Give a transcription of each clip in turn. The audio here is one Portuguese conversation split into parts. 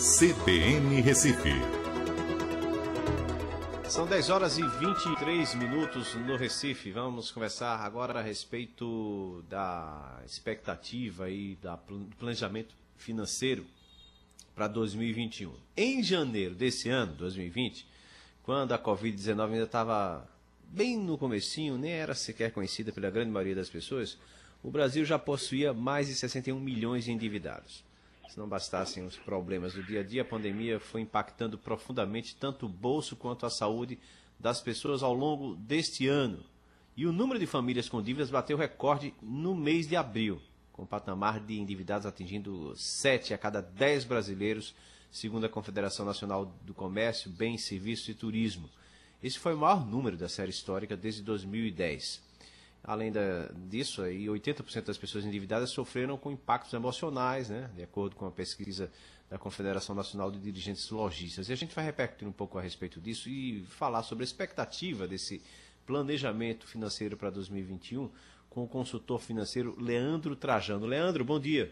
CBN Recife. São 10 horas e 23 minutos no Recife. Vamos conversar agora a respeito da expectativa e do planejamento financeiro para 2021. Em janeiro desse ano, 2020, quando a Covid-19 ainda estava bem no comecinho, nem era sequer conhecida pela grande maioria das pessoas, o Brasil já possuía mais de 61 milhões de endividados. Se não bastassem os problemas do dia a dia, a pandemia foi impactando profundamente tanto o bolso quanto a saúde das pessoas ao longo deste ano. E o número de famílias com dívidas bateu recorde no mês de abril, com o patamar de endividados atingindo 7 a cada 10 brasileiros, segundo a Confederação Nacional do Comércio, Bens, Serviços e Turismo. Esse foi o maior número da série histórica desde 2010. Além da, disso, aí, 80% das pessoas endividadas sofreram com impactos emocionais, né, de acordo com a pesquisa da Confederação Nacional de Dirigentes Logistas. E a gente vai repercutir um pouco a respeito disso e falar sobre a expectativa desse planejamento financeiro para 2021 com o consultor financeiro Leandro Trajano. Leandro, bom dia.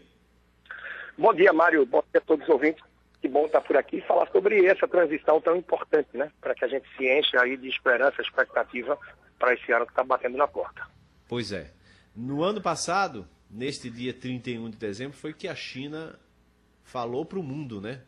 Bom dia, Mário. Bom dia a todos os ouvintes. Que bom estar por aqui e falar sobre essa transição tão importante, né? Para que a gente se enche aí de esperança, expectativa para esse ano que está batendo na porta. Pois é. No ano passado, neste dia 31 de dezembro, foi que a China falou para o mundo, né?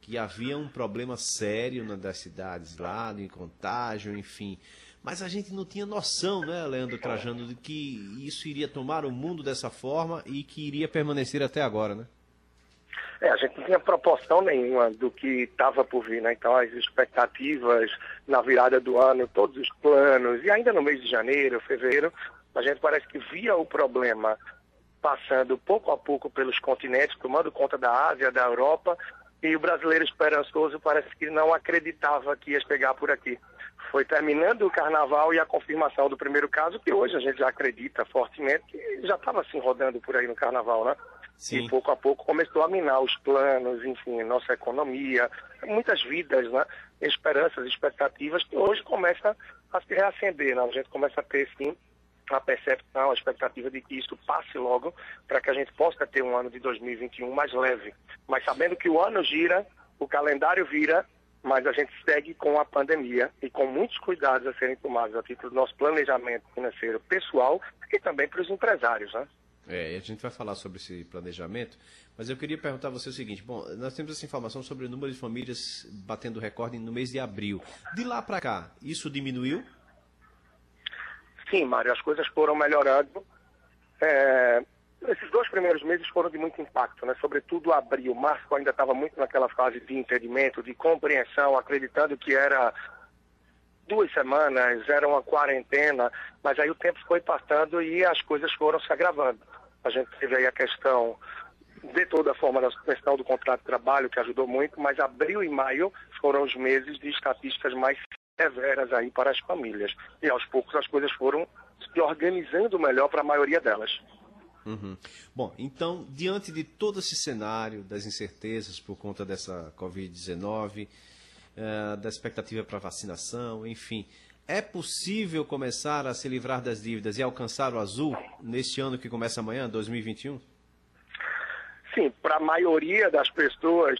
Que havia um problema sério nas cidades lá, de contágio, enfim. Mas a gente não tinha noção, né, Leandro Trajano, de que isso iria tomar o mundo dessa forma e que iria permanecer até agora, né? É, a gente não tinha proporção nenhuma do que estava por vir, né? Então as expectativas na virada do ano, todos os planos, e ainda no mês de janeiro, fevereiro, a gente parece que via o problema passando pouco a pouco pelos continentes, tomando conta da Ásia, da Europa, e o brasileiro esperançoso parece que não acreditava que ia chegar por aqui. Foi terminando o carnaval e a confirmação do primeiro caso, que hoje a gente já acredita fortemente que já estava assim rodando por aí no carnaval, né? Sim. E pouco a pouco começou a minar os planos, enfim, nossa economia, muitas vidas, né? Esperanças, expectativas que hoje começam a se reacender, né? A gente começa a ter, sim, a percepção, a expectativa de que isso passe logo para que a gente possa ter um ano de 2021 mais leve. Mas sabendo que o ano gira, o calendário vira, mas a gente segue com a pandemia e com muitos cuidados a serem tomados a título do nosso planejamento financeiro pessoal e também para os empresários, né? É, a gente vai falar sobre esse planejamento, mas eu queria perguntar a você o seguinte: bom, nós temos essa informação sobre o número de famílias batendo recorde no mês de abril. De lá para cá, isso diminuiu? Sim, Mário, as coisas foram melhorando. É, esses dois primeiros meses foram de muito impacto, né? sobretudo abril. Março ainda estava muito naquela fase de entendimento, de compreensão, acreditando que era duas semanas, era uma quarentena, mas aí o tempo foi passando e as coisas foram se agravando. A gente teve aí a questão, de toda forma, da suspensão do contrato de trabalho, que ajudou muito, mas abril e maio foram os meses de estatísticas mais severas aí para as famílias. E aos poucos as coisas foram se organizando melhor para a maioria delas. Uhum. Bom, então, diante de todo esse cenário das incertezas por conta dessa Covid-19, uh, eh, da expectativa para vacinação, enfim, é possível começar a se livrar das dívidas e alcançar o azul neste ano que começa amanhã, 2021? Sim, para a maioria das pessoas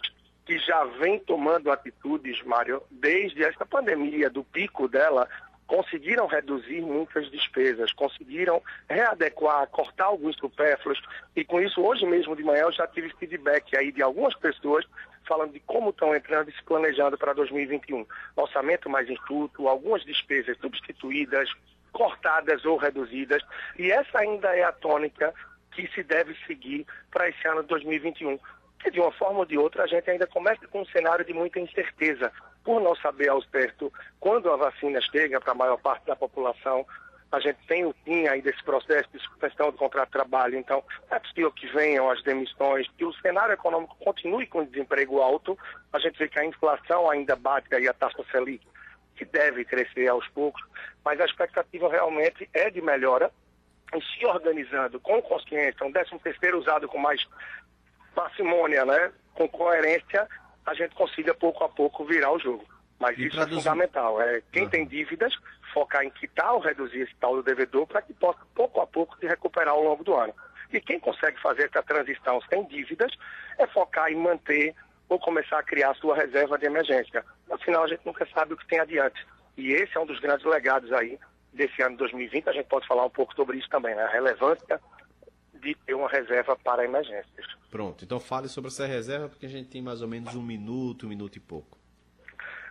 que já vem tomando atitudes, Mário, desde esta pandemia, do pico dela, conseguiram reduzir muitas despesas, conseguiram readequar, cortar alguns supérfluos, e com isso, hoje mesmo de manhã, eu já tive feedback aí de algumas pessoas falando de como estão entrando e se planejando para 2021. Orçamento mais enxuto, algumas despesas substituídas, cortadas ou reduzidas, e essa ainda é a tônica que se deve seguir para esse ano de 2021 que de uma forma ou de outra a gente ainda começa com um cenário de muita incerteza, por não saber ao certo quando a vacina chega para a maior parte da população. A gente tem o fim aí desse processo de suspensão do contrato de trabalho, então é possível que venham as demissões, que o cenário econômico continue com desemprego alto. A gente vê que a inflação ainda bate aí a taxa Selic, que deve crescer aos poucos, mas a expectativa realmente é de melhora e se organizando com consciência, um décimo terceiro usado com mais parcimônia, né, com coerência, a gente consiga pouco a pouco virar o jogo. Mas e isso traduzir... é fundamental. É, quem tem dívidas, focar em quitar ou reduzir esse tal do devedor para que possa pouco a pouco se recuperar ao longo do ano. E quem consegue fazer essa transição sem dívidas é focar em manter ou começar a criar sua reserva de emergência. Afinal, a gente nunca sabe o que tem adiante. E esse é um dos grandes legados aí desse ano 2020. A gente pode falar um pouco sobre isso também, né? a relevância de ter uma reserva para emergências. Pronto, então fale sobre essa reserva, porque a gente tem mais ou menos um minuto, um minuto e pouco.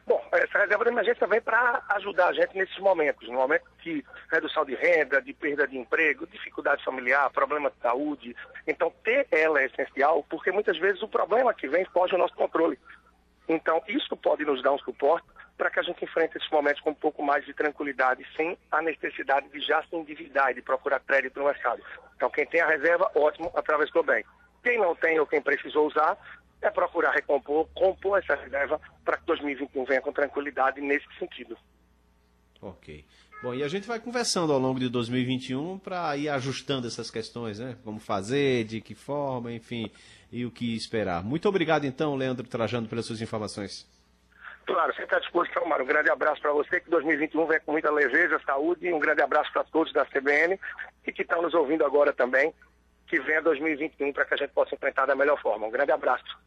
Bom, essa reserva de emergência vem para ajudar a gente nesses momentos, no momento de redução de renda, de perda de emprego, dificuldade familiar, problema de saúde. Então, ter ela é essencial, porque muitas vezes o problema que vem foge ao nosso controle. Então, isso pode nos dar um suporte para que a gente enfrente esses momentos com um pouco mais de tranquilidade, sem a necessidade de já se endividar e de procurar crédito no mercado. Então, quem tem a reserva, ótimo, atravessou bem. Quem não tem ou quem precisou usar, é procurar recompor, compor essa reserva para que 2021 venha com tranquilidade nesse sentido. Ok. Bom, e a gente vai conversando ao longo de 2021 para ir ajustando essas questões, né? Como fazer, de que forma, enfim, e o que esperar. Muito obrigado, então, Leandro Trajano, pelas suas informações. Claro, sempre à disposição, Mário. Um grande abraço para você, que 2021 venha com muita leveza, saúde, e um grande abraço para todos da CBN e que estão nos ouvindo agora também, que venha 2021 para que a gente possa enfrentar da melhor forma. Um grande abraço.